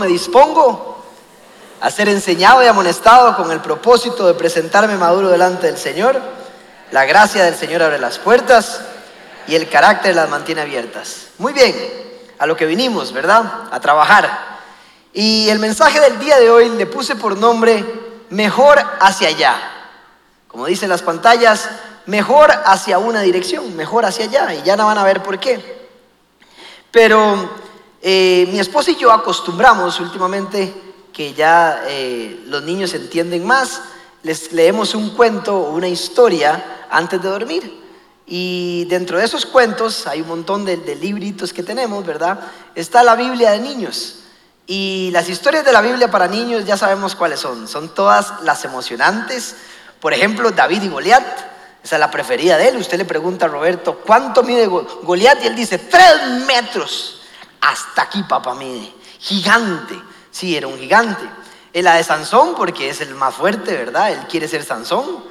Me dispongo a ser enseñado y amonestado con el propósito de presentarme maduro delante del Señor. La gracia del Señor abre las puertas y el carácter las mantiene abiertas. Muy bien, a lo que vinimos, ¿verdad? A trabajar. Y el mensaje del día de hoy le puse por nombre Mejor hacia allá. Como dicen las pantallas, mejor hacia una dirección, mejor hacia allá. Y ya no van a ver por qué. Pero eh, mi esposa y yo acostumbramos últimamente que ya eh, los niños entienden más, les leemos un cuento o una historia antes de dormir. Y dentro de esos cuentos hay un montón de, de libritos que tenemos, ¿verdad? Está la Biblia de niños. Y las historias de la Biblia para niños ya sabemos cuáles son. Son todas las emocionantes. Por ejemplo, David y Goliat. Esa es la preferida de él. Usted le pregunta a Roberto, ¿cuánto mide Goliat? Y él dice, tres metros. Hasta aquí, papá mide. Gigante. Sí, era un gigante. Es la de Sansón, porque es el más fuerte, ¿verdad? Él quiere ser Sansón.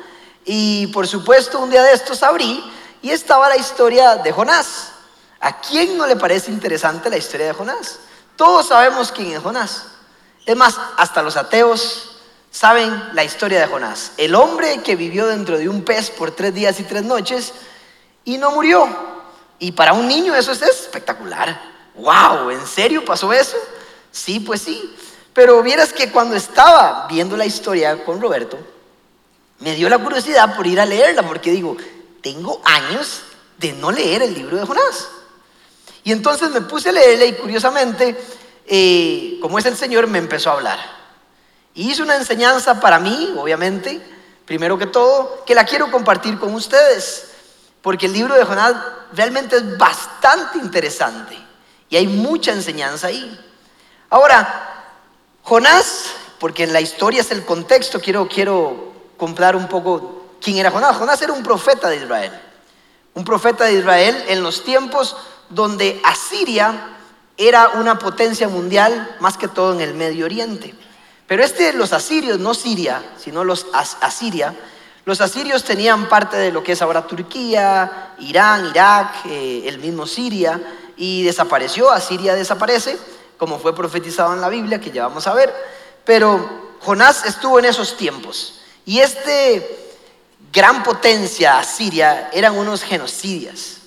Y por supuesto, un día de estos abrí y estaba la historia de Jonás. ¿A quién no le parece interesante la historia de Jonás? Todos sabemos quién es Jonás. Es más, hasta los ateos saben la historia de Jonás. El hombre que vivió dentro de un pez por tres días y tres noches y no murió. Y para un niño eso es espectacular. ¡Wow! ¿En serio pasó eso? Sí, pues sí. Pero vieras que cuando estaba viendo la historia con Roberto, me dio la curiosidad por ir a leerla, porque digo, tengo años de no leer el libro de Jonás. Y entonces me puse a leerla y curiosamente, eh, como es el Señor, me empezó a hablar. Y hizo una enseñanza para mí, obviamente, primero que todo, que la quiero compartir con ustedes, porque el libro de Jonás realmente es bastante interesante. Y hay mucha enseñanza ahí. Ahora, Jonás, porque en la historia es el contexto, quiero, quiero comprar un poco quién era Jonás. Jonás era un profeta de Israel. Un profeta de Israel en los tiempos donde Asiria era una potencia mundial, más que todo en el Medio Oriente. Pero este, los asirios, no Siria, sino los asiria, los asirios tenían parte de lo que es ahora Turquía, Irán, Irak, eh, el mismo Siria, y desapareció, Asiria desaparece, como fue profetizado en la Biblia, que ya vamos a ver. Pero Jonás estuvo en esos tiempos. Y este gran potencia, Asiria, eran unos genocidias,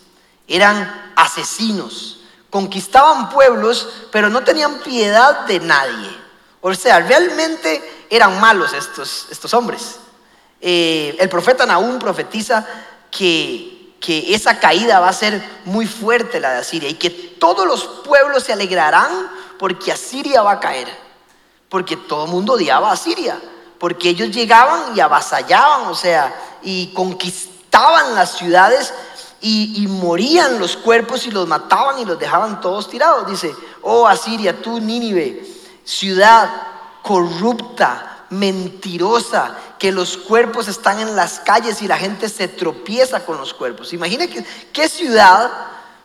eran asesinos, conquistaban pueblos, pero no tenían piedad de nadie. O sea, realmente eran malos estos, estos hombres. Eh, el profeta Nahum profetiza que que esa caída va a ser muy fuerte la de Asiria y que todos los pueblos se alegrarán porque Asiria va a caer. Porque todo el mundo odiaba a Asiria. Porque ellos llegaban y avasallaban, o sea, y conquistaban las ciudades y, y, morían los cuerpos y los mataban y los dejaban todos tirados. Dice, oh Asiria, tú Nínive, ciudad corrupta, mentirosa, que los cuerpos están en las calles y la gente se tropieza con los cuerpos. Imagina que, qué ciudad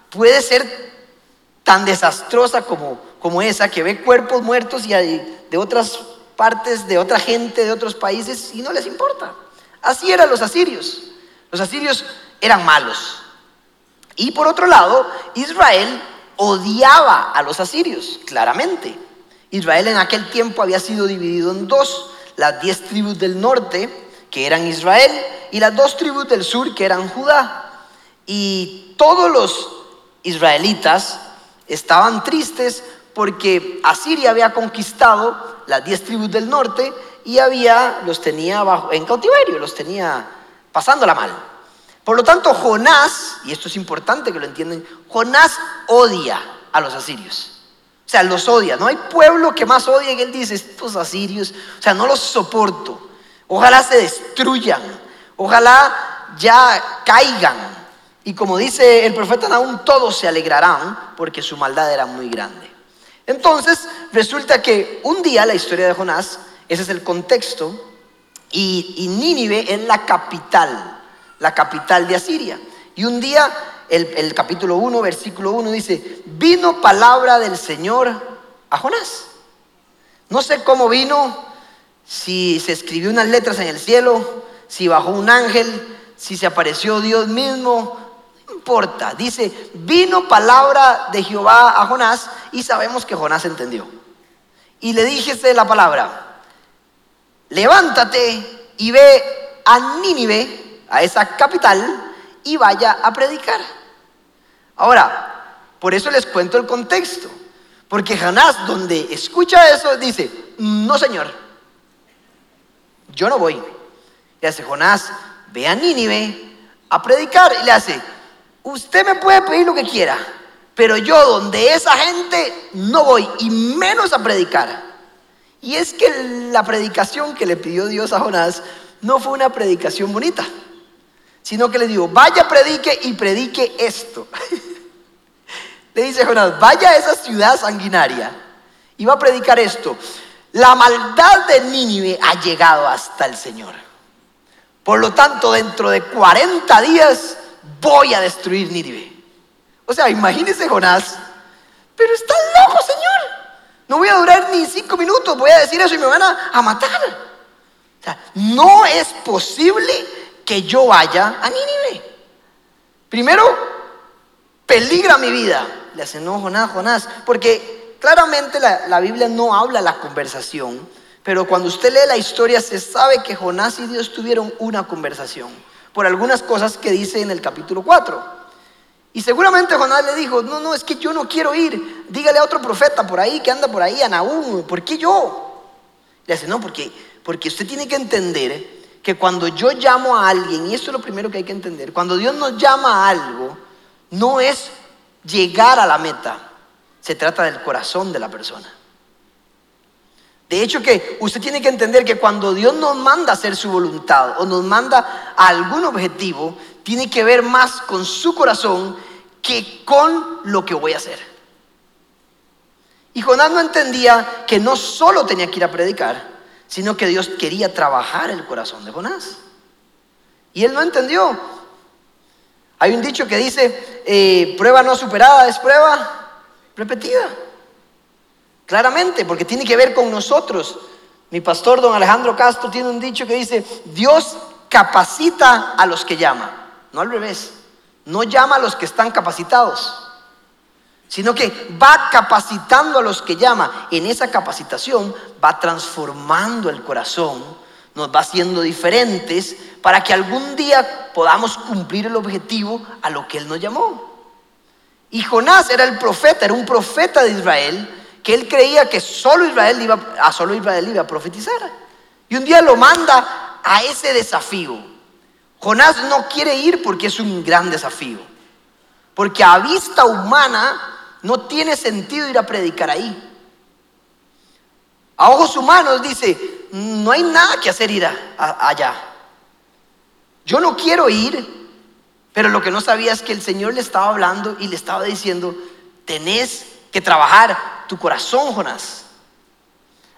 puede ser tan desastrosa como, como esa, que ve cuerpos muertos y de otras partes, de otra gente, de otros países, y no les importa. Así eran los asirios. Los asirios eran malos. Y por otro lado, Israel odiaba a los asirios, claramente. Israel en aquel tiempo había sido dividido en dos las diez tribus del norte, que eran Israel, y las dos tribus del sur, que eran Judá. Y todos los israelitas estaban tristes porque Asiria había conquistado las diez tribus del norte y había, los tenía bajo, en cautiverio, los tenía pasándola mal. Por lo tanto, Jonás, y esto es importante que lo entiendan, Jonás odia a los asirios. O sea, los odia. No hay pueblo que más odie que él dice, estos asirios, o sea, no los soporto. Ojalá se destruyan. Ojalá ya caigan. Y como dice el profeta Nahum, todos se alegrarán porque su maldad era muy grande. Entonces, resulta que un día la historia de Jonás, ese es el contexto, y, y Nínive es la capital, la capital de Asiria. Y un día el, capítulo 1, versículo 1 dice, vino palabra del Señor a Jonás. No sé cómo vino, si se escribió unas letras en el cielo, si bajó un ángel, si se apareció Dios mismo, no importa. Dice, vino palabra de Jehová a Jonás y sabemos que Jonás entendió. y le dijese la palabra, levántate y ve a Nínive, a esa capital, y vaya a predicar. Ahora, por eso les cuento el contexto, porque Jonás, donde escucha eso, dice, no señor, yo no voy. Le hace Jonás, ve a Nínive a predicar y le hace, usted me puede pedir lo que quiera, pero yo donde esa gente no voy y menos a predicar. Y es que la predicación que le pidió Dios a Jonás no fue una predicación bonita, sino que le dijo, vaya, predique y predique esto. le dice Jonás, vaya a esa ciudad sanguinaria y va a predicar esto. La maldad de Nínive ha llegado hasta el Señor. Por lo tanto, dentro de 40 días voy a destruir Nínive. O sea, imagínese Jonás, pero está loco, Señor. No voy a durar ni cinco minutos, voy a decir eso y me van a, matar. O sea, no es posible que yo vaya a Nínive. Primero, peligra mi vida. Le hacen, no, Jonás, Jonás, porque claramente la, la Biblia no habla la conversación, pero cuando usted lee la historia se sabe que Jonás y Dios tuvieron una conversación por algunas cosas que dice en el capítulo 4. Y seguramente Jonás le dijo, no, no, es que yo no quiero ir. Dígale a otro profeta por ahí que anda por ahí, a Nahum, ¿por qué yo? Le dice, no, porque, porque usted tiene que entender que cuando yo llamo a alguien, y esto es lo primero que hay que entender, cuando Dios nos llama a algo, no es llegar a la meta, se trata del corazón de la persona. De hecho que usted tiene que entender que cuando Dios nos manda a hacer su voluntad o nos manda a algún objetivo, tiene que ver más con su corazón que con lo que voy a hacer. Y Jonás no entendía que no solo tenía que ir a predicar, sino que Dios quería trabajar el corazón de Jonás. Y él no entendió. Hay un dicho que dice, eh, prueba no superada es prueba repetida. Claramente, porque tiene que ver con nosotros. Mi pastor, don Alejandro Castro, tiene un dicho que dice, Dios capacita a los que llama, no al revés no llama a los que están capacitados, sino que va capacitando a los que llama. En esa capacitación va transformando el corazón, nos va haciendo diferentes para que algún día podamos cumplir el objetivo a lo que Él nos llamó. Y Jonás era el profeta, era un profeta de Israel, que él creía que solo Israel iba, a solo Israel iba a profetizar. Y un día lo manda a ese desafío. Jonás no quiere ir porque es un gran desafío. Porque a vista humana no tiene sentido ir a predicar ahí. A ojos humanos dice, no hay nada que hacer ir allá. Yo no quiero ir, pero lo que no sabía es que el Señor le estaba hablando y le estaba diciendo, tenés que trabajar tu corazón, Jonás.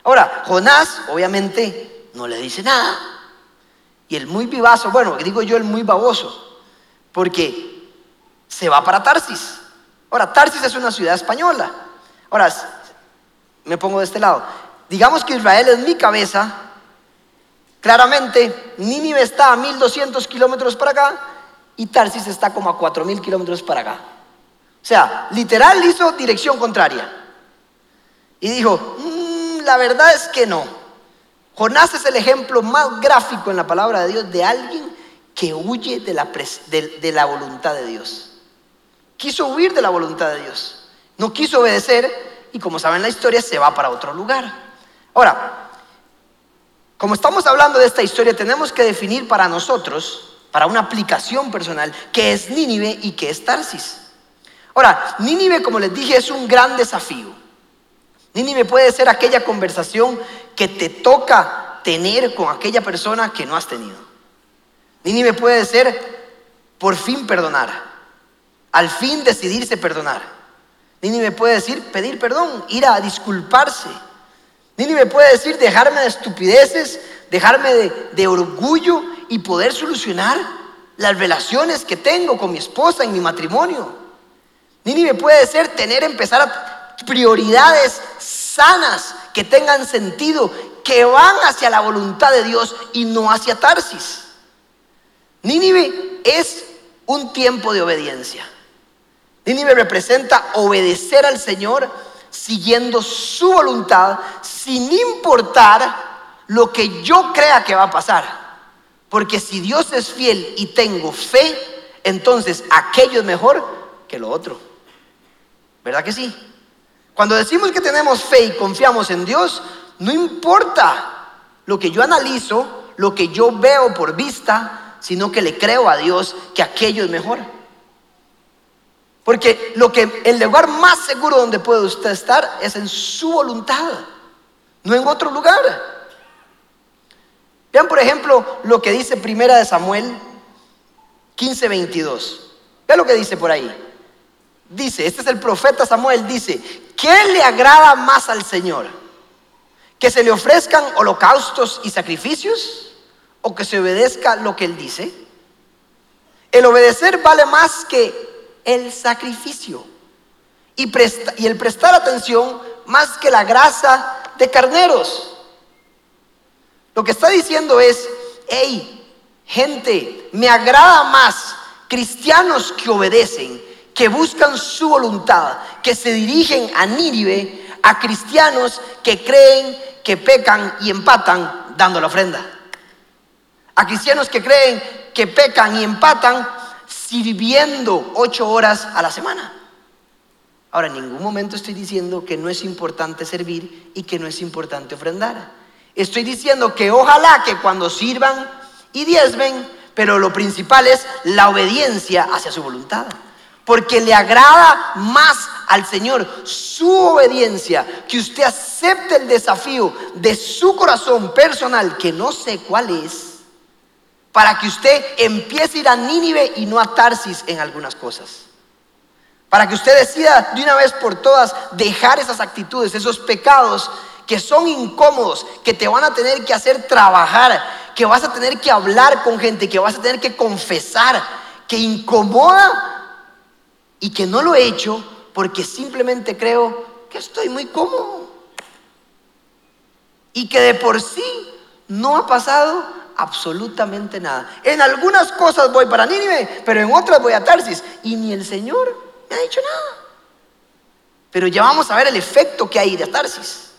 Ahora, Jonás obviamente no le dice nada. Y el muy vivazo, bueno, digo yo el muy baboso, porque se va para Tarsis. Ahora, Tarsis es una ciudad española. Ahora, me pongo de este lado. Digamos que Israel es mi cabeza. Claramente, Nínive está a 1200 kilómetros para acá y Tarsis está como a 4000 kilómetros para acá. O sea, literal hizo dirección contraria. Y dijo, mm, la verdad es que no. Jonás es el ejemplo más gráfico en la palabra de Dios de alguien que huye de la, de, la voluntad de Dios. Quiso huir de la voluntad de Dios. No quiso obedecer y como saben la historia se va para otro lugar. Ahora, como estamos hablando de esta historia, tenemos que definir para nosotros, para una aplicación personal, qué es Nínive y qué es Tarsis. Ahora, Nínive, como les dije, es un gran desafío. Nínive puede ser aquella conversación que te toca tener con aquella persona que no has tenido. Nínive puede ser por fin perdonar, al fin decidirse perdonar. Nínive puede decir pedir perdón, ir a disculparse. Nínive puede decir dejarme de estupideces, dejarme de, orgullo y poder solucionar las relaciones que tengo con mi esposa en mi matrimonio. Nínive puede ser tener, empezar a prioridades sanas, que tengan sentido, que van hacia la voluntad de Dios y no hacia Tarsis. Nínive es un tiempo de obediencia. Nínive representa obedecer al Señor siguiendo su voluntad, sin importar lo que yo crea que va a pasar. Porque si Dios es fiel y tengo fe, entonces aquello es mejor que lo otro. ¿Verdad que sí? Cuando decimos que tenemos fe y confiamos en Dios, no importa lo que yo analizo, lo que yo veo por vista, sino que le creo a Dios que aquello es mejor. Porque lo que el lugar más seguro donde puede usted estar es en su voluntad, no en otro lugar. Vean, por ejemplo, lo que dice Primera de Samuel 15:22. Vean lo que dice por ahí. Dice, este es el profeta Samuel, dice, ¿qué le agrada más al Señor? ¿Que se le ofrezcan holocaustos y sacrificios? ¿O que se obedezca lo que Él dice? El obedecer vale más que el sacrificio. Y, el prestar atención más que la grasa de carneros. Lo que está diciendo es, hey, gente, me agrada más cristianos que obedecen, que buscan su voluntad, que se dirigen a Nínive, a cristianos que creen, que pecan y empatan dando la ofrenda. A cristianos que creen, que pecan y empatan sirviendo ocho horas a la semana. Ahora, en ningún momento estoy diciendo que no es importante servir y que no es importante ofrendar. Estoy diciendo que ojalá que cuando sirvan y diezmen, pero lo principal es la obediencia hacia su voluntad. Porque le agrada más al Señor su obediencia, que usted acepte el desafío de su corazón personal, que no sé cuál es, para que usted empiece a ir a Nínive y no a Tarsis en algunas cosas. Para que usted decida de una vez por todas dejar esas actitudes, esos pecados que son incómodos, que te van a tener que hacer trabajar, que vas a tener que hablar con gente, que vas a tener que confesar, que incomoda y que no lo he hecho porque simplemente creo que estoy muy cómodo. Y que de por sí no ha pasado absolutamente nada. En algunas cosas voy para Nínive, pero en otras voy a Tarsis. Y ni el Señor me ha dicho nada. Pero ya vamos a ver el efecto que hay de Tarsis.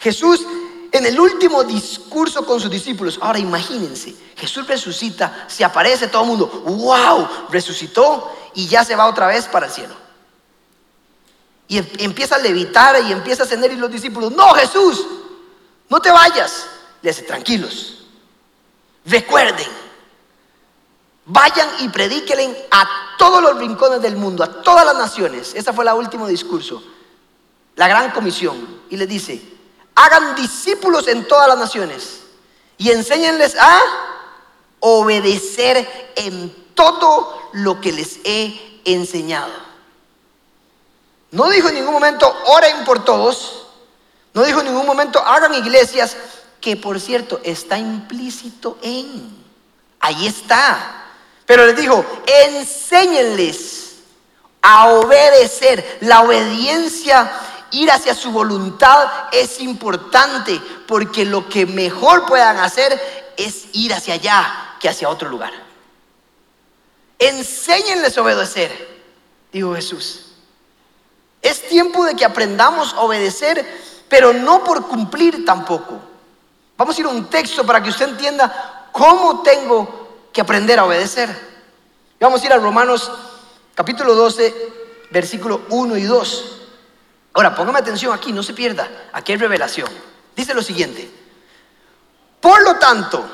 Jesús en el último discurso con sus discípulos, ahora imagínense, Jesús resucita, se aparece todo el mundo, wow, resucitó y ya se va otra vez para el cielo. Y em, empieza a levitar y empieza a ascender y los discípulos, no Jesús, no te vayas. Le dice, tranquilos, recuerden, vayan y predíquenle a todos los rincones del mundo, a todas las naciones. Ese fue el último discurso, la gran comisión. Y le dice, hagan discípulos en todas las naciones y enséñenles a obedecer en todo lo que les he enseñado. No dijo en ningún momento, oren por todos. No dijo en ningún momento, hagan iglesias, que por cierto está implícito en. Ahí está. Pero les dijo, enséñenles a obedecer. La obediencia ir hacia su voluntad es importante porque lo que mejor puedan hacer es ir hacia allá que hacia otro lugar. Enséñenles a obedecer, dijo Jesús. Es tiempo de que aprendamos a obedecer, pero no por cumplir tampoco. Vamos a ir a un texto para que usted entienda cómo tengo que aprender a obedecer. Vamos a ir a Romanos capítulo 12, versículo 1 y 2. Ahora, póngame atención aquí, no se pierda. Aquí hay revelación. Dice lo siguiente. Por lo tanto,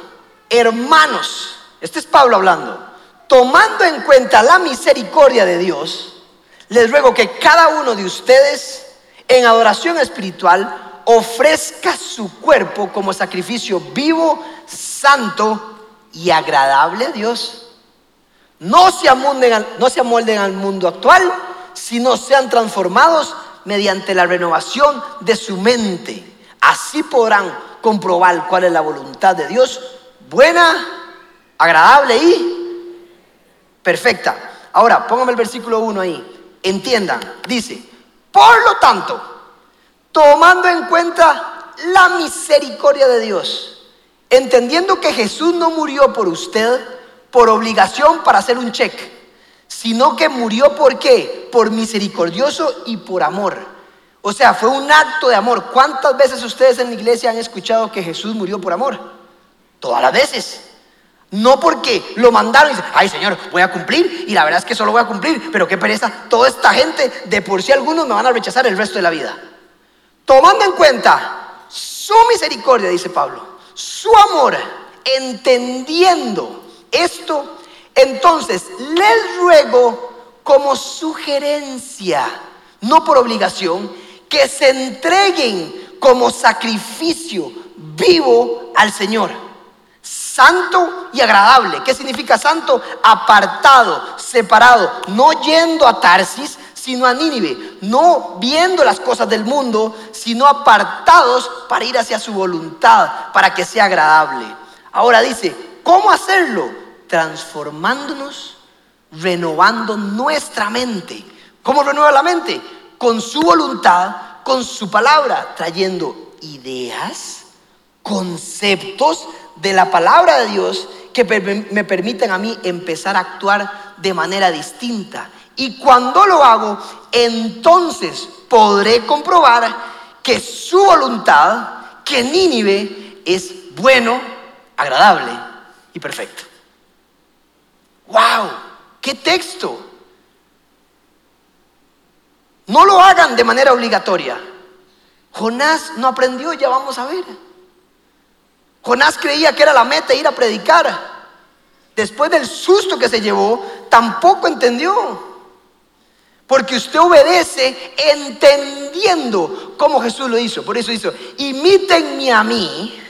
hermanos, este es Pablo hablando, tomando en cuenta la misericordia de Dios, les ruego que cada uno de ustedes en adoración espiritual ofrezca su cuerpo como sacrificio vivo, santo y agradable a Dios. No se amolden, no se amolden al mundo actual, sino sean transformados mediante la renovación de su mente. Así podrán comprobar cuál es la voluntad de Dios, buena, agradable y perfecta. Ahora, póngame el versículo 1 ahí. Entiendan, dice, por lo tanto, tomando en cuenta la misericordia de Dios, entendiendo que Jesús no murió por usted por obligación para hacer un cheque, sino que murió por qué? Por misericordioso y por amor. O sea, fue un acto de amor. ¿Cuántas veces ustedes en la iglesia han escuchado que Jesús murió por amor? Todas las veces. No porque lo mandaron y dicen, ay Señor, voy a cumplir y la verdad es que solo voy a cumplir, pero qué pereza, toda esta gente, de por sí algunos me van a rechazar el resto de la vida. Tomando en cuenta su misericordia, dice Pablo, su amor, entendiendo esto, entonces les ruego como sugerencia, no por obligación, que se entreguen como sacrificio vivo al Señor santo y agradable. ¿Qué significa santo? Apartado, separado, no yendo a Tarsis, sino a Nínive, no viendo las cosas del mundo, sino apartados para ir hacia su voluntad, para que sea agradable. Ahora dice, ¿cómo hacerlo? Transformándonos, renovando nuestra mente. ¿Cómo renueva la mente? Con su voluntad, con su palabra, trayendo ideas, conceptos, de la palabra de Dios que me permiten a mí empezar a actuar de manera distinta. Y cuando lo hago, entonces podré comprobar que su voluntad, que Nínive es bueno, agradable y perfecto. ¡Wow! ¡Qué texto! No lo hagan de manera obligatoria. Jonás no aprendió, ya vamos a ver. Jonás creía que era la meta ir a predicar. Después del susto que se llevó, tampoco entendió. Porque usted obedece entendiendo cómo Jesús lo hizo. Por eso hizo, imítenme a mí,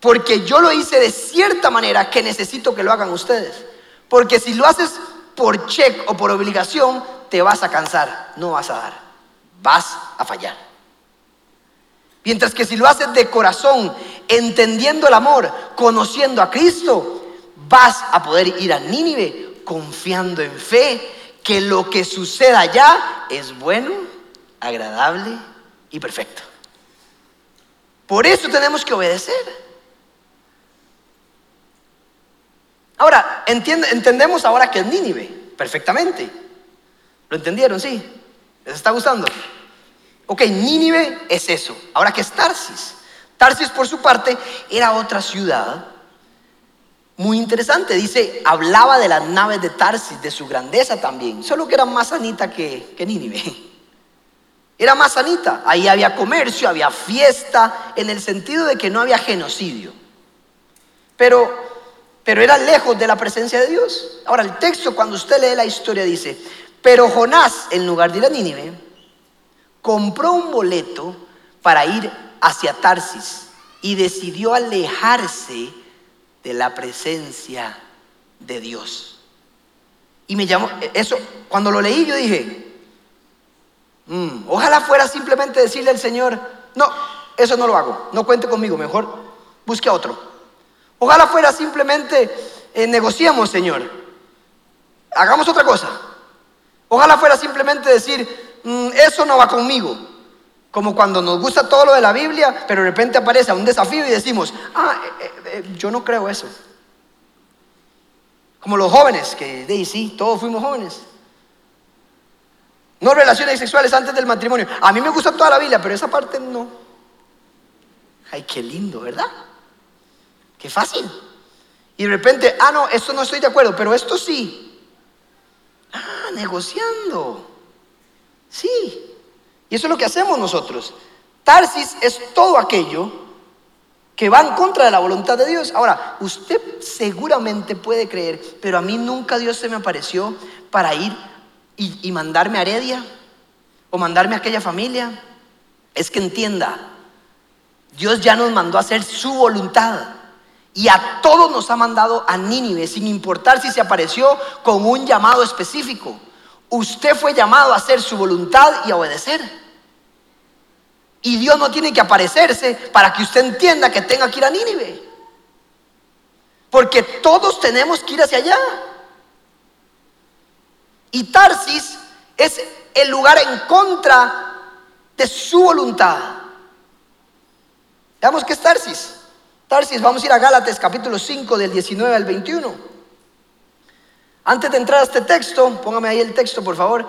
porque yo lo hice de cierta manera que necesito que lo hagan ustedes. Porque si lo haces por check o por obligación, te vas a cansar, no vas a dar, vas a fallar. Mientras que si lo haces de corazón, entendiendo el amor, conociendo a Cristo, vas a poder ir a Nínive confiando en fe que lo que suceda allá es bueno, agradable y perfecto. Por eso tenemos que obedecer. Ahora, entendemos ahora que es Nínive, perfectamente. ¿Lo entendieron? ¿Sí? ¿Les está gustando? Ok, Nínive es eso. Ahora, ¿qué es Tarsis? Tarsis, por su parte, era otra ciudad muy interesante. Dice, hablaba de las naves de Tarsis, de su grandeza también, solo que era más sanita que, que Nínive. Era más sanita. Ahí había comercio, había fiesta, en el sentido de que no había genocidio. Pero, pero era lejos de la presencia de Dios. Ahora, el texto, cuando usted lee la historia, dice, pero Jonás, en lugar de ir a Nínive, compró un boleto para ir hacia Tarsis y decidió alejarse de la presencia de Dios. Y me llamó, eso, cuando lo leí yo dije, mm, ojalá fuera simplemente decirle al Señor, no, eso no lo hago, no cuente conmigo, mejor busque a otro. Ojalá fuera simplemente, eh, negociamos, Señor, hagamos otra cosa. Ojalá fuera simplemente decir, Mm, eso no va conmigo. Como cuando nos gusta todo lo de la Biblia, pero de repente aparece un desafío y decimos, ah, eh, eh, eh, yo no creo eso. Como los jóvenes, que de sí, todos fuimos jóvenes. No relaciones sexuales antes del matrimonio. A mí me gusta toda la Biblia, pero esa parte no. Ay, qué lindo, ¿verdad? Qué fácil. Y de repente, ah, no, esto no estoy de acuerdo, pero esto sí. Ah, negociando. Sí. Y eso es lo que hacemos nosotros. Tarsis es todo aquello que va en contra de la voluntad de Dios. Ahora, usted seguramente puede creer, pero a mí nunca Dios se me apareció para ir y, mandarme a Heredia o mandarme a aquella familia. Es que entienda, Dios ya nos mandó a hacer su voluntad. Y a todos nos ha mandado a Nínive, sin importar si se apareció con un llamado específico. Usted fue llamado a hacer su voluntad y a obedecer. Y Dios no tiene que aparecerse para que usted entienda que tenga que ir a Nínive. Porque todos tenemos que ir hacia allá. Y Tarsis es el lugar en contra de su voluntad. Veamos qué es Tarsis. Tarsis, vamos a ir a Gálatas capítulo 5 del 19 al 21. Antes de entrar a este texto, póngame ahí el texto, por favor.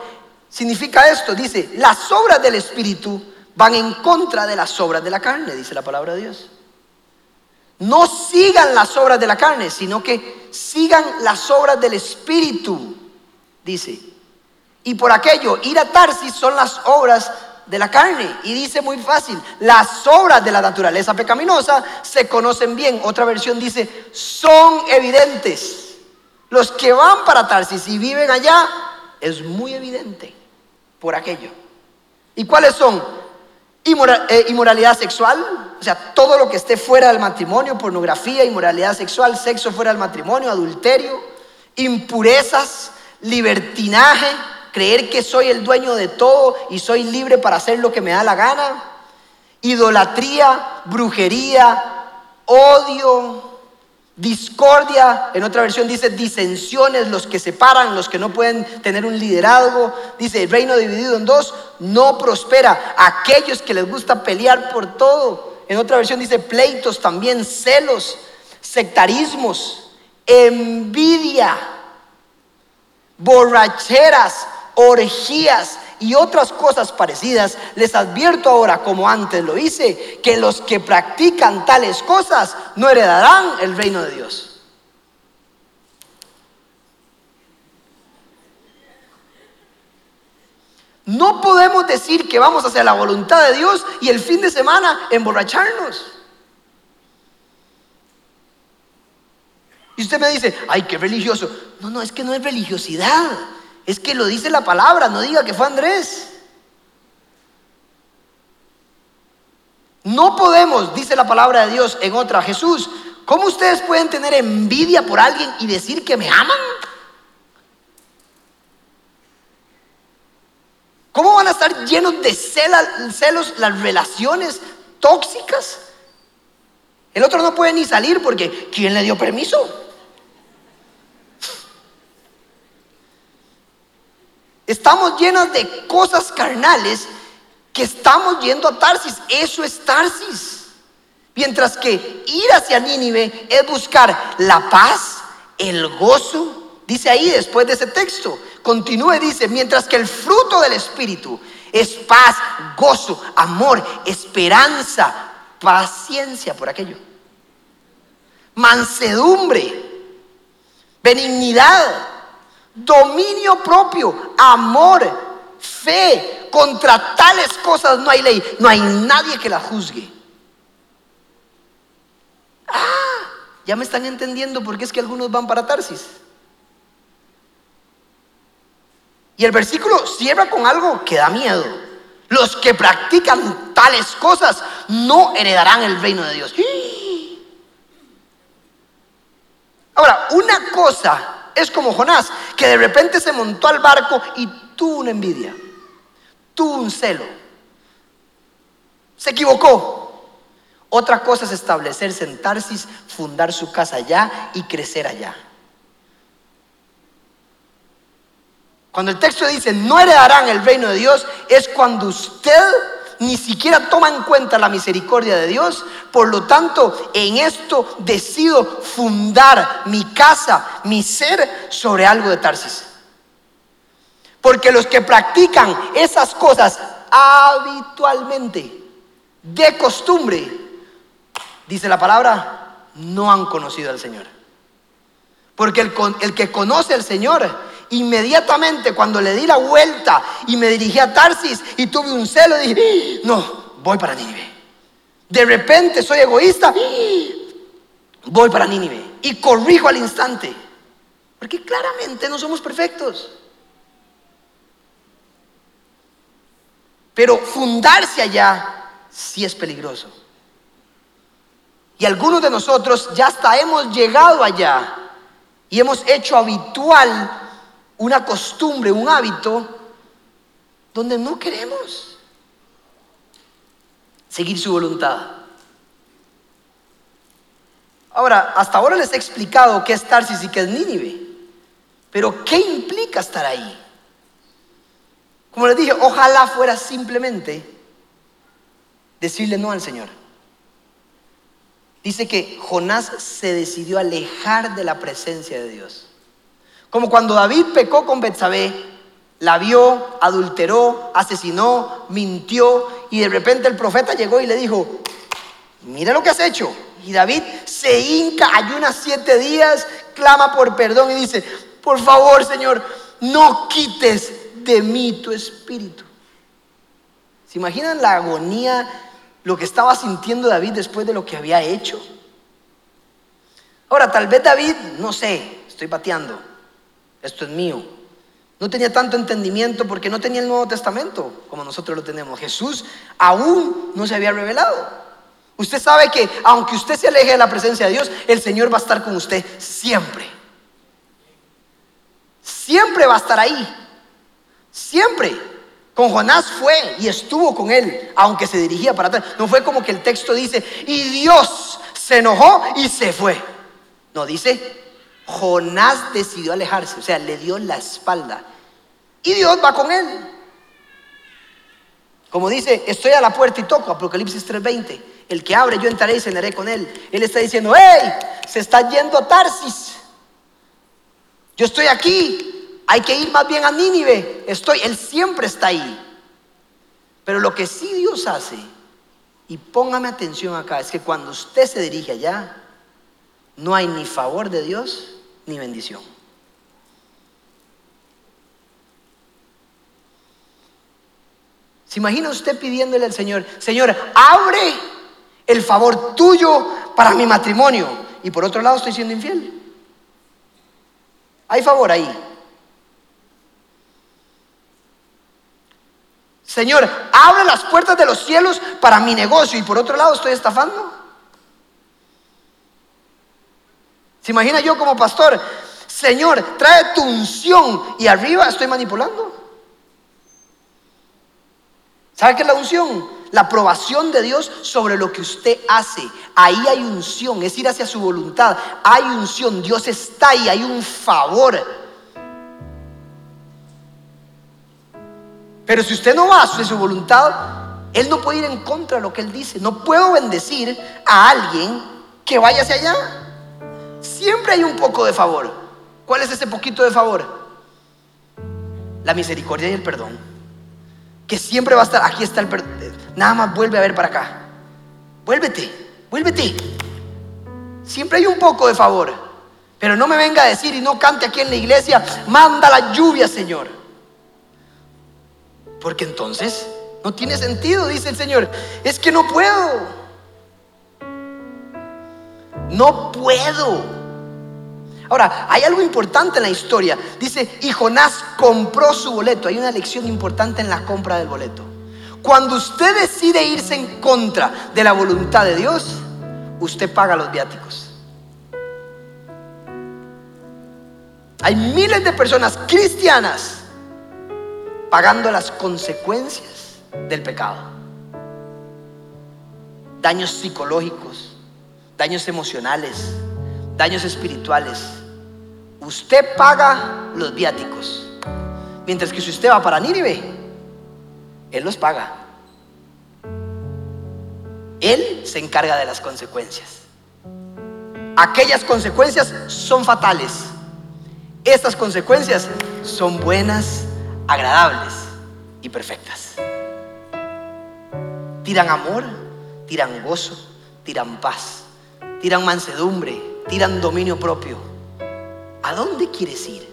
Significa esto, dice, las obras del Espíritu van en contra de las obras de la carne, dice la palabra de Dios. No sigan las obras de la carne, sino que sigan las obras del Espíritu, dice. Y por aquello, ir a Tarsis son las obras de la carne. Y dice muy fácil, las obras de la naturaleza pecaminosa se conocen bien. Otra versión dice, son evidentes. Los que van para Tarsis y viven allá, es muy evidente por aquello. ¿Y cuáles son? Eh, inmoralidad sexual, o sea, todo lo que esté fuera del matrimonio, pornografía, inmoralidad sexual, sexo fuera del matrimonio, adulterio, impurezas, libertinaje, creer que soy el dueño de todo y soy libre para hacer lo que me da la gana, idolatría, brujería, odio, Discordia, en otra versión dice disensiones, los que separan, los que no pueden tener un liderazgo. Dice, el reino dividido en dos no prospera. Aquellos que les gusta pelear por todo. En otra versión dice pleitos también, celos, sectarismos, envidia, borracheras, orgías y otras cosas parecidas, les advierto ahora, como antes lo hice, que los que practican tales cosas no heredarán el reino de Dios. No podemos decir que vamos hacia la voluntad de Dios y el fin de semana emborracharnos. Y usted me dice, ay, qué religioso. No, no, es que no es religiosidad. Es que lo dice la palabra, no diga que fue Andrés. No podemos, dice la palabra de Dios en otra, Jesús, ¿cómo ustedes pueden tener envidia por alguien y decir que me aman? ¿Cómo van a estar llenos de celos las relaciones tóxicas? El otro no puede ni salir porque ¿quién le dio permiso? Estamos llenos de cosas carnales que estamos yendo a Tarsis. Eso es Tarsis. Mientras que ir hacia Nínive es buscar la paz, el gozo. Dice ahí después de ese texto. Continúe, dice, mientras que el fruto del Espíritu es paz, gozo, amor, esperanza, paciencia por aquello. Mansedumbre, benignidad, dominio propio, amor, fe. Contra tales cosas no hay ley, no hay nadie que la juzgue. Ah, ya me están entendiendo por qué es que algunos van para Tarsis. Y el versículo cierra con algo que da miedo. Los que practican tales cosas no heredarán el reino de Dios. Ahora, una cosa es como Jonás, que de repente se montó al barco y tuvo una envidia, tuvo un celo. Se equivocó. Otra cosa es establecerse en fundar su casa allá y crecer allá. Cuando el texto dice no heredarán el reino de Dios, es cuando usted ni siquiera toma en cuenta la misericordia de Dios. Por lo tanto, en esto decido fundar mi casa, mi ser sobre algo de Tarsis. Porque los que practican esas cosas habitualmente, de costumbre, dice la palabra, no han conocido al Señor. Porque el, el que conoce al Señor Inmediatamente cuando le di la vuelta y me dirigí a Tarsis y tuve un celo, dije, no, voy para Nínive. De repente soy egoísta, voy para Nínive y corrijo al instante. Porque claramente no somos perfectos. Pero fundarse allá sí es peligroso. Y algunos de nosotros ya hasta hemos llegado allá y hemos hecho habitual una costumbre, un hábito, donde no queremos seguir su voluntad. Ahora, hasta ahora les he explicado qué es Tarsis y qué es Nínive, pero ¿qué implica estar ahí? Como les dije, ojalá fuera simplemente decirle no al Señor. Dice que Jonás se decidió alejar de la presencia de Dios. Como cuando David pecó con Betsabé, la vio, adulteró, asesinó, mintió y de repente el profeta llegó y le dijo, mira lo que has hecho. Y David se hinca, ayuna siete días, clama por perdón y dice, por favor Señor, no quites de mí tu espíritu. ¿Se imaginan la agonía, lo que estaba sintiendo David después de lo que había hecho? Ahora, tal vez David, no sé, estoy pateando, esto es mío. No tenía tanto entendimiento porque no tenía el Nuevo Testamento como nosotros lo tenemos. Jesús aún no se había revelado. Usted sabe que aunque usted se aleje de la presencia de Dios, el Señor va a estar con usted siempre. Siempre va a estar ahí. Siempre. Con Jonás fue y estuvo con él, aunque se dirigía para atrás. No fue como que el texto dice, y Dios se enojó y se fue. No, dice, Jonás decidió alejarse, o sea, le dio la espalda. Y Dios va con él. Como dice, estoy a la puerta y toco, Apocalipsis 3:20. El que abre, yo entraré y cenaré con él. Él está diciendo, hey, se está yendo a Tarsis. Yo estoy aquí. Hay que ir más bien a Nínive. Estoy, él siempre está ahí. Pero lo que sí Dios hace, y póngame atención acá, es que cuando usted se dirige allá, no hay ni favor de Dios ni bendición. ¿Se imagina usted pidiéndole al Señor, Señor, abre el favor tuyo para mi matrimonio? Y por otro lado estoy siendo infiel. Hay favor ahí. Señor, abre las puertas de los cielos para mi negocio y por otro lado estoy estafando. ¿Se imagina yo como pastor? Señor, trae tu unción y arriba estoy manipulando. ¿Sabe qué es la unción? La aprobación de Dios sobre lo que usted hace. Ahí hay unción, es ir hacia su voluntad. Hay unción, Dios está ahí, hay un favor. Pero si usted no va hacia su voluntad, Él no puede ir en contra de lo que Él dice. No puedo bendecir a alguien que vaya hacia allá. Siempre hay un poco de favor. ¿Cuál es ese poquito de favor? La misericordia y el perdón. Que siempre va a estar, aquí está el perdón. Nada más vuelve a ver para acá. Vuélvete, vuélvete. Siempre hay un poco de favor. Pero no me venga a decir y no cante aquí en la iglesia, manda la lluvia, Señor. Porque entonces no tiene sentido, dice el Señor. Es que no puedo. No puedo. Ahora, hay algo importante en la historia. Dice, y Jonás compró su boleto. Hay una lección importante en la compra del boleto. Cuando usted decide irse en contra de la voluntad de Dios, usted paga los viáticos. Hay miles de personas cristianas pagando las consecuencias del pecado. Daños psicológicos, daños emocionales, daños espirituales. Usted paga los viáticos. Mientras que si usted va para Nínive, Él los paga. Él se encarga de las consecuencias. Aquellas consecuencias son fatales. Estas consecuencias son buenas, agradables y perfectas. Tiran amor, tiran gozo, tiran paz, tiran mansedumbre, tiran dominio propio. ¿A dónde quieres ir?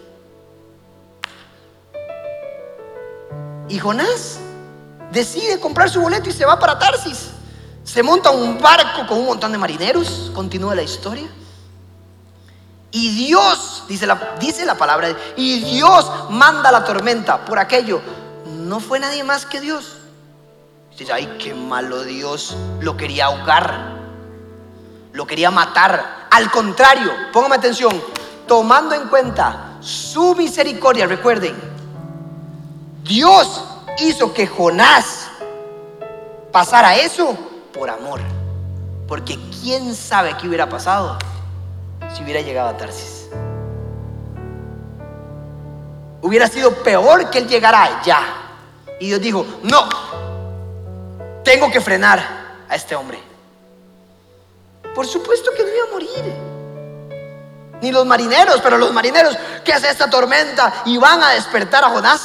Y Jonás decide comprar su boleto y se va para Tarsis. Se monta un barco con un montón de marineros, continúa la historia. Y Dios, dice la, dice la palabra, y Dios manda la tormenta por aquello. No fue nadie más que Dios. Dice, ay, qué malo Dios, lo quería ahogar, lo quería matar, al contrario, póngame atención, tomando en cuenta su misericordia, recuerden, Dios hizo que Jonás pasara eso por amor. Porque quién sabe qué hubiera pasado si hubiera llegado a Tarsis. Hubiera sido peor que él llegara allá. Y Dios dijo, no, tengo que frenar a este hombre. Por supuesto que no iba a morir. ni los marineros, pero los marineros, ¿qué es esta tormenta? Y van a despertar a Jonás.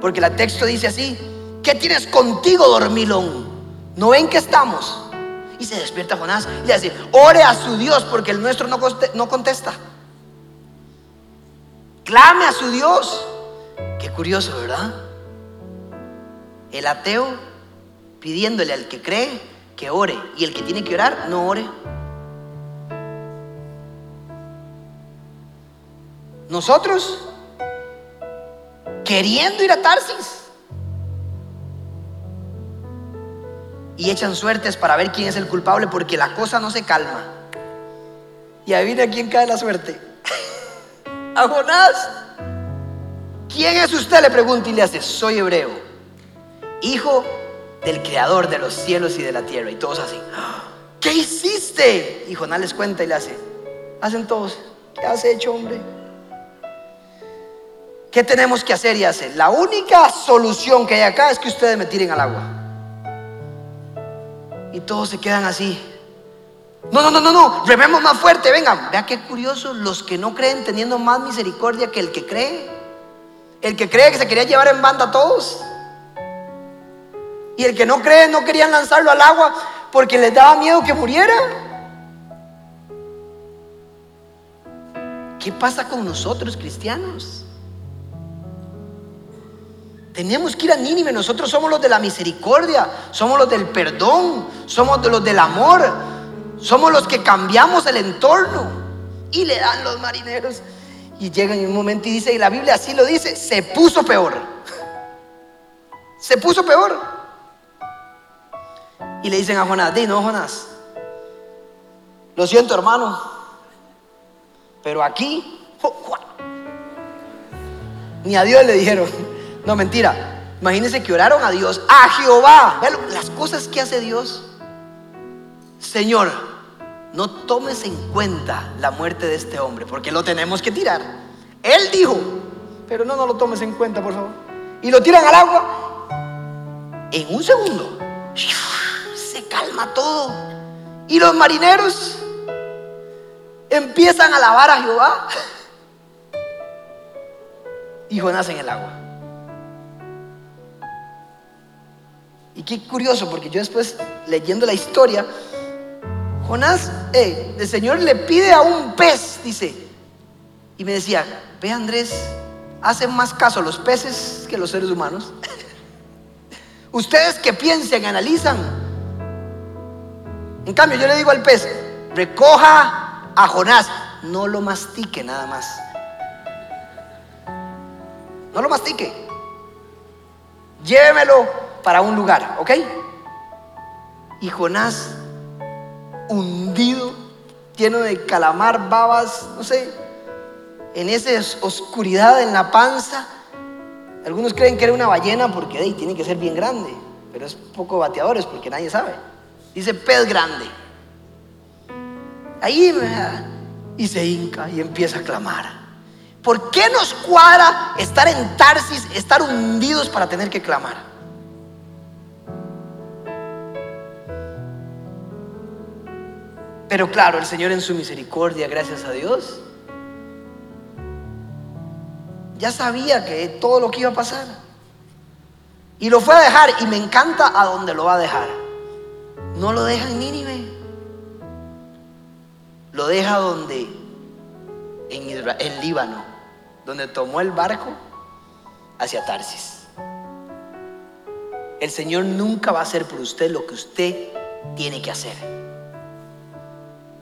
Porque el texto dice así, ¿qué tienes contigo, dormilón? ¿No ven que estamos? Y se despierta Jonás y le dice, ore a su Dios porque el nuestro no, no contesta. Clame a su Dios. Qué curioso, ¿verdad? El ateo pidiéndole al que cree que ore y el que tiene que orar no ore. Nosotros queriendo ir a Tarsis y echan suertes para ver quién es el culpable porque la cosa no se calma. Y adivina quién cae la suerte. A Jonás. ¿Quién es usted? Le pregunta y le hace, soy hebreo, hijo del creador de los cielos y de la tierra. Y todos así, ¿qué hiciste? Y Jonás les cuenta y le hace, hacen todos, ¿qué has hecho, hombre? ¿Qué tenemos que hacer y hacer? La única solución que hay acá es que ustedes me tiren al agua. Y todos se quedan así. No, no, no, no, no, rememos más fuerte, vengan. Vea qué curioso, los que no creen teniendo más misericordia que el que cree. El que cree que se quería llevar en banda a todos. Y el que no cree no querían lanzarlo al agua porque les daba miedo que muriera. ¿Qué pasa con nosotros cristianos? Tenemos que ir a Nínive. Nosotros somos los de la misericordia, somos los del perdón, somos de los del amor, somos los que cambiamos el entorno. Y le dan los marineros. Y llegan en un momento y dice, y la Biblia así lo dice, se puso peor. Se puso peor. Y le dicen a Jonás, di no, Jonás. Lo siento, hermano. Pero aquí, ni a Dios le dijeron. No, mentira. Imagínense que oraron a Dios, a Jehová. Las cosas que hace Dios. Señor, no tomes en cuenta la muerte de este hombre, porque lo tenemos que tirar. Él dijo, pero no, no lo tomes en cuenta, por favor. Y lo tiran al agua. En un segundo, se calma todo. Y los marineros empiezan a lavar a Jehová. Y Jonás en el agua. Y qué curioso, porque yo después, leyendo la historia, Jonás, eh, el Señor le pide a un pez, dice, y me decía, ve Andrés, hacen más caso los peces que los seres humanos. Ustedes que piensen, analizan. En cambio, yo le digo al pez, recoja a Jonás, no lo mastique nada más. No lo mastique. Llévemelo para un lugar, ¿ok? Y Jonás, hundido, lleno de calamar, babas, no sé, en esa oscuridad en la panza. Algunos creen que era una ballena porque tiene que ser bien grande, pero es poco bateadores porque nadie sabe. Dice pez grande. Ahí y se hinca y empieza a clamar. ¿Por qué nos cuadra estar en Tarsis, estar hundidos para tener que clamar? Pero claro, el Señor en su misericordia, gracias a Dios, ya sabía que todo lo que iba a pasar. Y lo fue a dejar y me encanta a donde lo va a dejar. No lo deja en Nínive. Lo deja donde, en, Líbano, donde tomó el barco hacia Tarsis. El Señor nunca va a hacer por usted lo que usted tiene que hacer.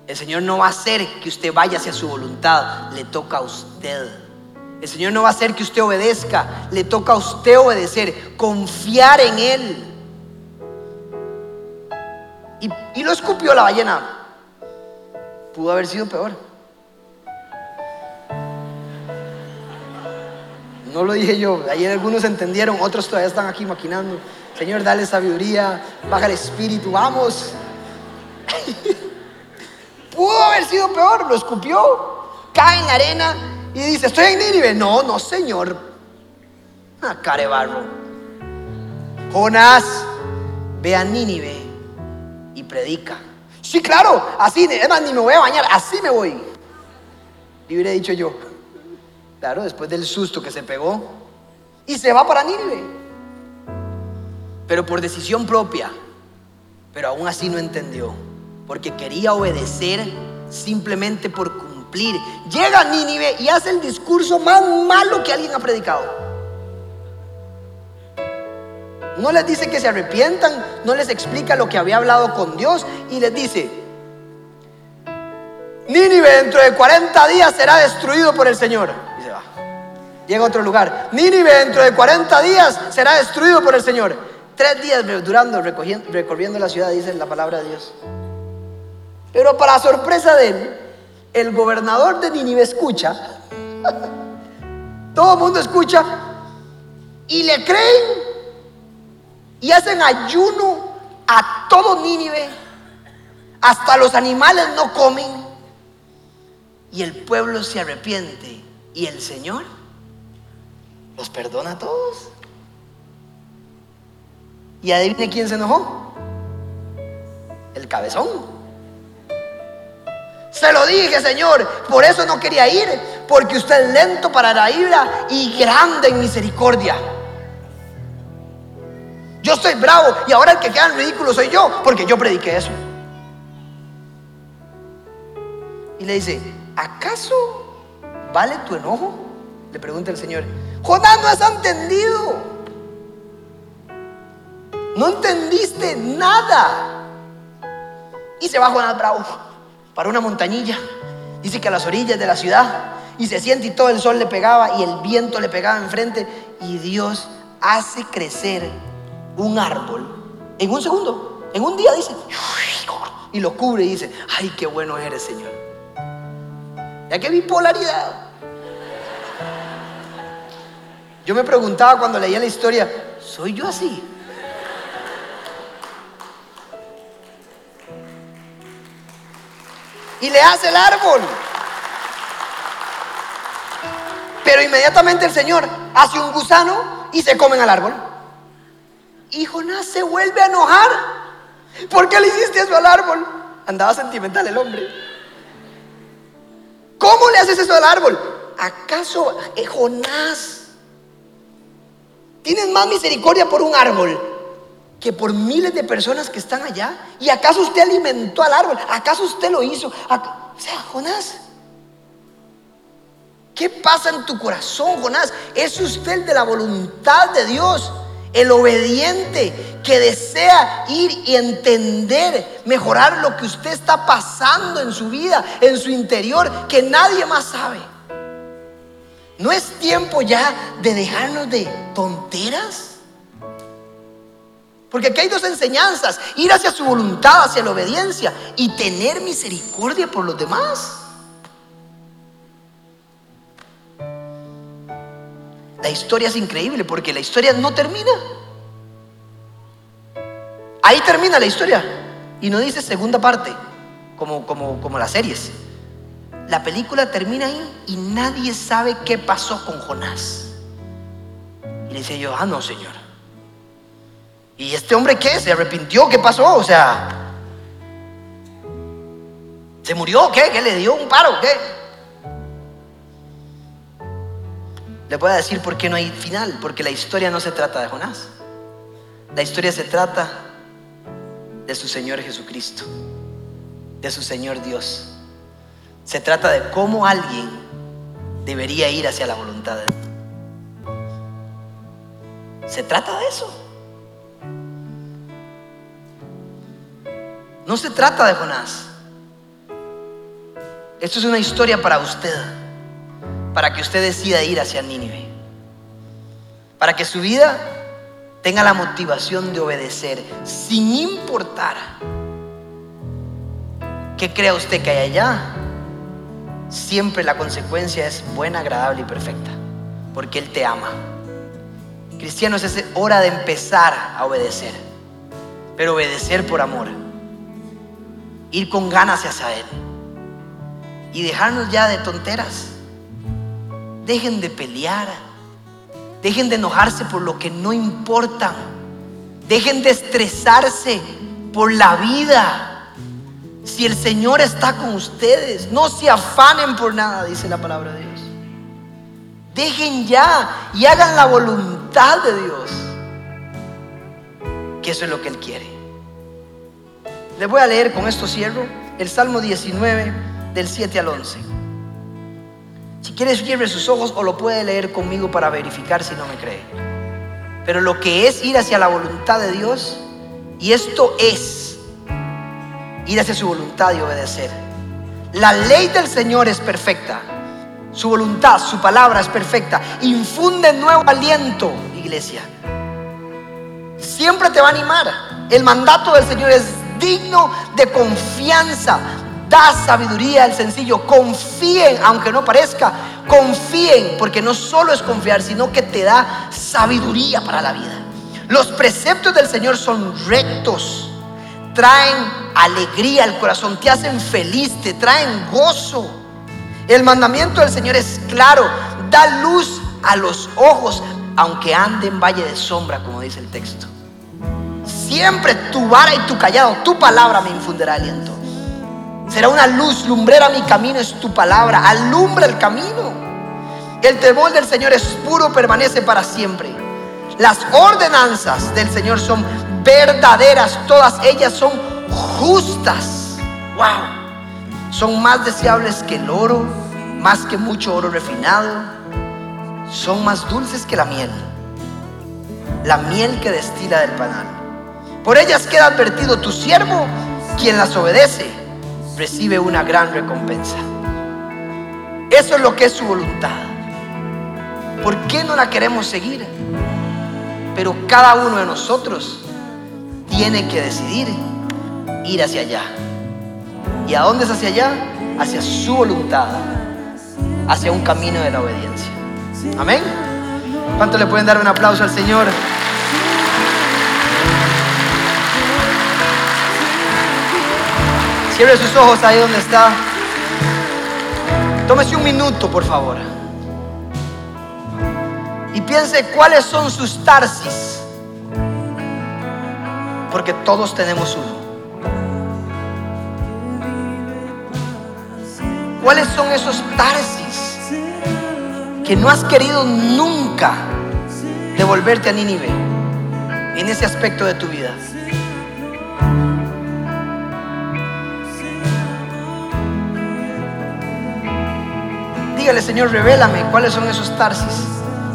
El Señor no va a hacer que usted vaya hacia su voluntad, le toca a usted. El Señor no va a hacer que usted obedezca, le toca a usted obedecer, confiar en Él. Y, lo escupió la ballena. Pudo haber sido peor. No lo dije yo, ayer algunos entendieron, otros todavía están aquí maquinando. Señor, dale sabiduría, baja el espíritu, vamos. Pudo haber sido peor, lo escupió, cae en arena y dice, estoy en Nínive. No, no, señor. Ah, carebarro. Jonás, ve a Nínive y predica. Sí, claro, así, ni me voy a bañar, así me voy. Y hubiera dicho yo, claro, después del susto que se pegó, y se va para Nínive. Pero por decisión propia, pero aún así no entendió, porque quería obedecer simplemente por cumplir. Llega a Nínive y hace el discurso más malo que alguien ha predicado. No les dice que se arrepientan, no les explica lo que había hablado con Dios y les dice, Nínive dentro de 40 días será destruido por el Señor. Y se va. Llega a otro lugar. Nínive dentro de 40 días será destruido por el Señor. Tres días durando, recorriendo la ciudad, dice la palabra de Dios. Pero para sorpresa de él, el gobernador de Nínive escucha. Todo el mundo escucha y le creen y hacen ayuno a todo Nínive. Hasta los animales no comen. Y el pueblo se arrepiente. Y el Señor los perdona a todos. Y adivine quién se enojó. El cabezón. Se lo dije, Señor, por eso no quería ir, porque usted es lento para la ira y grande en misericordia. Yo estoy bravo y ahora el que queda en ridículo soy yo, porque yo prediqué eso. Y le dice, ¿acaso vale tu enojo? Le pregunta el Señor. Jonás, no has entendido. No entendiste nada. Y se va Jonás bravo para una montañilla. Dice que a las orillas de la ciudad. Y se siente y todo el sol le pegaba y el viento le pegaba enfrente. Y Dios hace crecer un árbol en un segundo, en un día dice, y lo cubre y dice, ay, qué bueno eres, Señor. Ya que bipolaridad. Yo me preguntaba cuando leía la historia, ¿soy yo así? Y le hace el árbol. Pero inmediatamente el Señor hace un gusano y se comen al árbol. Y Jonás se vuelve a enojar. ¿Por qué le hiciste eso al árbol? Andaba sentimental el hombre. ¿Cómo le haces eso al árbol? ¿Acaso Jonás tienes más misericordia por un árbol que por miles de personas que están allá? ¿Y acaso usted alimentó al árbol? ¿Acaso usted lo hizo? O sea, Jonás, ¿qué pasa en tu corazón, Jonás? ¿Es usted de la voluntad de Dios? El obediente que desea ir y entender, mejorar lo que usted está pasando en su vida, en su interior, que nadie más sabe. ¿No es tiempo ya de dejarnos de tonteras? Porque aquí hay dos enseñanzas, ir hacia su voluntad, hacia la obediencia y tener misericordia por los demás. La historia es increíble porque la historia no termina. Ahí termina la historia. Y no dice segunda parte, como, como, como las series. La película termina ahí y nadie sabe qué pasó con Jonás. Y le decía yo, ah, no, Señor. ¿Y este hombre qué? ¿Se arrepintió? ¿Qué pasó? O sea, ¿se murió? ¿Qué? ¿Qué le dio un paro? ¿Qué? Le voy a decir por qué no hay final, porque la historia no se trata de Jonás. La historia se trata de su Señor Jesucristo, de su Señor Dios. Se trata de cómo alguien debería ir hacia la voluntad de. Se trata de eso. No se trata de Jonás. Esto es una historia para usted para que usted decida ir hacia Nínive. Para que su vida tenga la motivación de obedecer sin importar qué crea usted que hay allá. Siempre la consecuencia es buena, agradable y perfecta, porque Él te ama. Cristianos, es hora de empezar a obedecer, pero obedecer por amor. Ir con ganas hacia Él y dejarnos ya de tonteras Dejen de pelear. Dejen de enojarse por lo que no importa. Dejen de estresarse por la vida. Si el Señor está con ustedes, no se afanen por nada, dice la palabra de Dios. Dejen ya y hagan la voluntad de Dios. Que eso es lo que Él quiere. Les voy a leer, con esto cierro, el Salmo 19 del 7 al 11. Si quieres, cierre sus ojos o lo puede leer conmigo para verificar si no me cree. Pero lo que es ir hacia la voluntad de Dios, y esto es ir hacia su voluntad y obedecer. La ley del Señor es perfecta. Su voluntad, su palabra es perfecta. Infunde nuevo aliento, iglesia. Siempre te va a animar. El mandato del Señor es digno de confianza. Da sabiduría al sencillo. Confíen, aunque no parezca. Confíen, porque no solo es confiar, sino que te da sabiduría para la vida. Los preceptos del Señor son rectos. Traen alegría al corazón, te hacen feliz, te traen gozo. El mandamiento del Señor es claro, da luz a los ojos, aunque ande en valle de sombra, como dice el texto. Siempre tu vara y tu callado, tu palabra me infundirá aliento. Será una luz, lumbrera mi camino es tu palabra, alumbra el camino. El temor del Señor es puro, permanece para siempre. Las ordenanzas del Señor son verdaderas, todas ellas son justas. Wow. Son más deseables que el oro, más que mucho oro refinado. Son más dulces que la miel, la miel que destila del panal. Por ellas queda advertido tu siervo, quien las obedece, recibe una gran recompensa. Eso es lo que es su voluntad. ¿Por qué no la queremos seguir? Pero cada uno de nosotros tiene que decidir ir hacia allá. ¿Y a dónde es hacia allá? Hacia su voluntad, hacia un camino de la obediencia. Amén. ¿Cuánto le pueden dar un aplauso al Señor? Cierre sus ojos ahí donde está. Tómese un minuto, por favor. Y piense cuáles son sus tarsis. Porque todos tenemos uno. ¿Cuáles son esos tarsis que no has querido nunca devolverte a Nínive en ese aspecto de tu vida? Dígale, Señor, revélame cuáles son esos tarsis.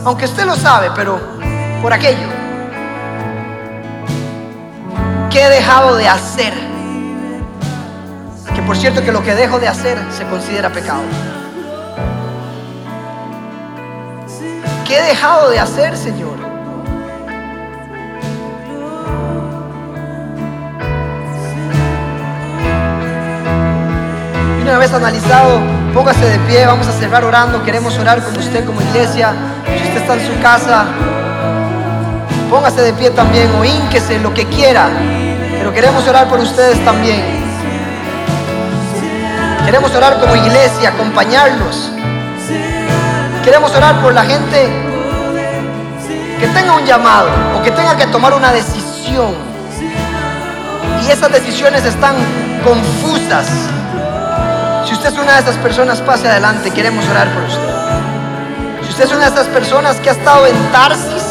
Aunque usted lo sabe, pero por aquello. ¿Qué he dejado de hacer? por cierto que lo que dejo de hacer se considera pecado. ¿Qué he dejado de hacer, Señor? Una vez analizado, póngase de pie, vamos a cerrar orando, queremos orar con usted como iglesia. Si usted está en su casa, póngase de pie también o ínquese lo que quiera, pero queremos orar por ustedes también. Queremos orar como iglesia, acompañarlos. Queremos orar por la gente que tenga un llamado o que tenga que tomar una decisión. Y esas decisiones están confusas. Si usted es una de esas personas, pase adelante. Queremos orar por usted. Si usted es una de esas personas que ha estado en Tarsis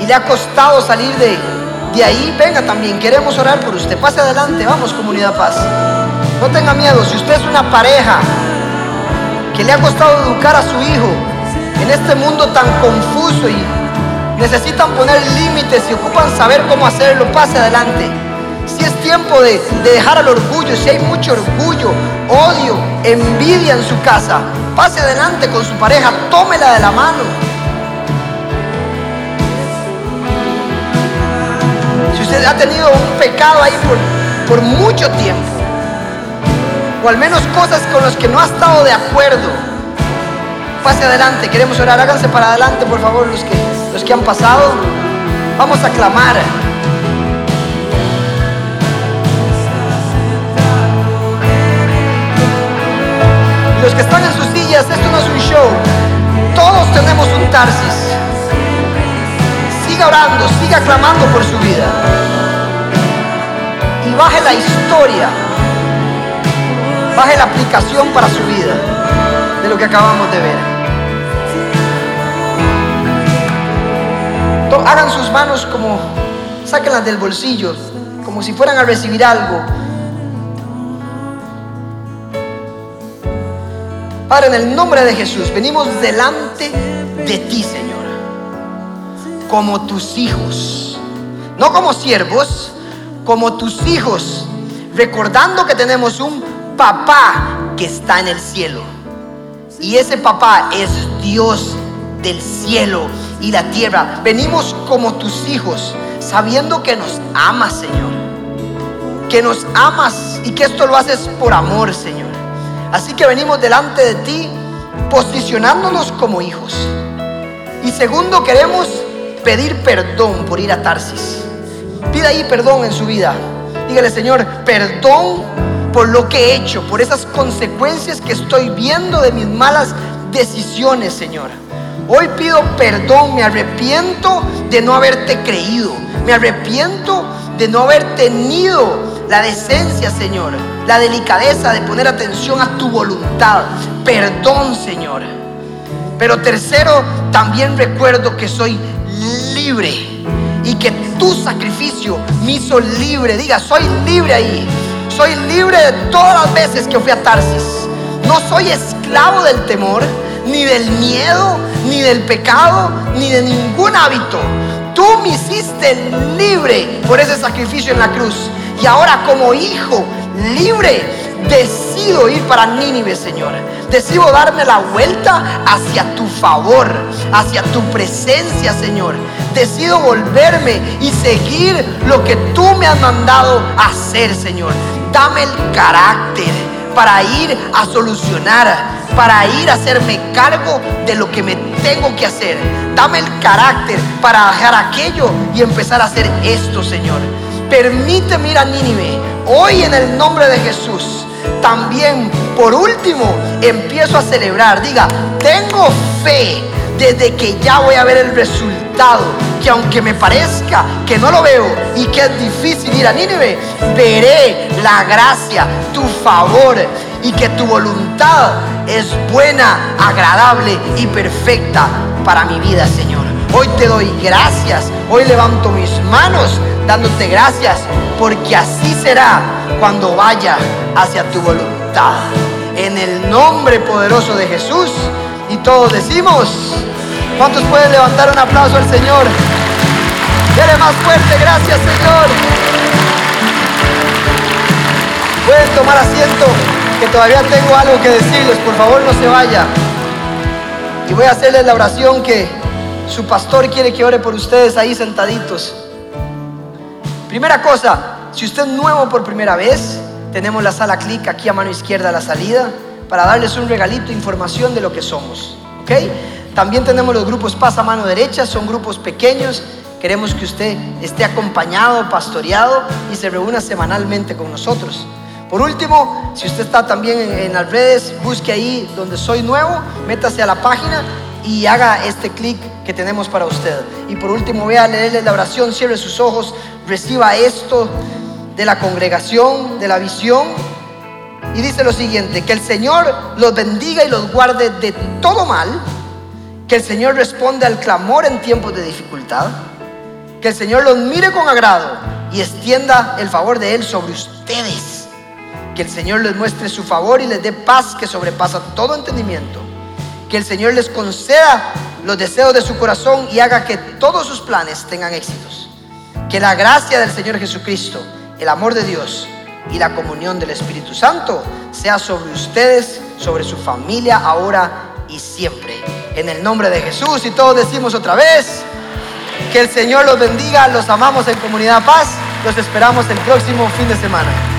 y le ha costado salir de, de ahí, venga también. Queremos orar por usted. Pase adelante. Vamos, comunidad paz. No tenga miedo, si usted es una pareja que le ha costado educar a su hijo en este mundo tan confuso y necesitan poner límites y ocupan saber cómo hacerlo, pase adelante. Si es tiempo de, de, dejar al orgullo, si hay mucho orgullo, odio, envidia en su casa, pase adelante con su pareja, tómela de la mano. Si usted ha tenido un pecado ahí por, por mucho tiempo, o al menos cosas con las que no ha estado de acuerdo, pase adelante, queremos orar, háganse para adelante por favor los que, los que han pasado, vamos a clamar. Los que están en sus sillas, esto no es un show, todos tenemos un Tarsis. Siga orando, siga clamando por su vida. y baje la historia, baje la aplicación para su vida de lo que acabamos de ver. Hagan sus manos como, sáquenlas del bolsillo, como si fueran a recibir algo. Padre, en el nombre de Jesús, venimos delante de ti, Señor, como tus hijos, no como siervos, como tus hijos, recordando que tenemos un papá que está en el cielo. Y ese papá es Dios del cielo y la tierra. Venimos como tus hijos, sabiendo que nos amas, Señor. Que nos amas y que esto lo haces por amor, Señor. Así que venimos delante de ti posicionándonos como hijos. Y segundo, queremos pedir perdón por ir a Tarsis. Pida ahí perdón en su vida. Dígale, Señor, perdón por lo que he hecho, por esas consecuencias que estoy viendo de mis malas decisiones, Señor. Hoy pido perdón, me arrepiento de no haberte creído. Me arrepiento de no haber tenido la decencia, Señor, la delicadeza de poner atención a tu voluntad. Perdón, Señor. Pero tercero, también recuerdo que soy libre y que tu sacrificio me hizo libre. Diga, soy libre ahí. Soy libre de todas las veces que fui a Tarsis. No soy esclavo del temor, ni del miedo, ni del pecado, ni de ningún hábito. Tú me hiciste libre por ese sacrificio en la cruz. Y ahora como hijo libre, decido ir para Nínive, Señor. Decido darme la vuelta hacia tu favor, hacia tu presencia, Señor. Decido volverme y seguir lo que tú me has mandado hacer, Señor. Dame el carácter para ir a solucionar, para ir a hacerme cargo de lo que me tengo que hacer. Dame el carácter para dejar aquello y empezar a hacer esto, Señor. Permíteme ir a Nínive hoy en el nombre de Jesús. También, por último, empiezo a celebrar. Diga, tengo fe desde que ya voy a ver el resultado. Que aunque me parezca que no lo veo y que es difícil ir a Nínive, veré la gracia, tu favor y que tu voluntad es buena, agradable y perfecta para mi vida, Señor. Hoy te doy gracias, hoy levanto mis manos dándote gracias, porque así será cuando vaya hacia tu voluntad. En el nombre poderoso de Jesús, y todos decimos, ¿cuántos pueden levantar un aplauso al Señor? Dele más fuerte, gracias Señor. Pueden tomar asiento, que todavía tengo algo que decirles, por favor no se vaya. Y voy a hacerles la oración que su pastor quiere que ore por ustedes ahí sentaditos. Primera cosa, si usted es nuevo por primera vez, tenemos la sala clic aquí a mano izquierda a la salida para darles un regalito, información de lo que somos. ¿Ok? También tenemos los grupos Paz a mano derecha, son grupos pequeños. Queremos que usted esté acompañado, pastoreado y se reúna semanalmente con nosotros. Por último, si usted está también en, las redes, busque ahí donde soy nuevo, métase a la página y haga este clic que tenemos para usted. Y por último, vea a leerle la oración, cierre sus ojos, reciba esto de la congregación, de la visión. Y dice lo siguiente, que el Señor los bendiga y los guarde de todo mal, que el Señor responda al clamor en tiempos de dificultad, que el Señor los mire con agrado y extienda el favor de Él sobre ustedes, que el Señor les muestre su favor y les dé paz que sobrepasa todo entendimiento, que el Señor les conceda los deseos de su corazón y haga que todos sus planes tengan éxitos. Que la gracia del Señor Jesucristo, el amor de Dios y la comunión del Espíritu Santo sea sobre ustedes, sobre su familia, ahora y siempre. En el nombre de Jesús y todos decimos otra vez, que el Señor los bendiga, los amamos en Comunidad Paz, los esperamos el próximo fin de semana.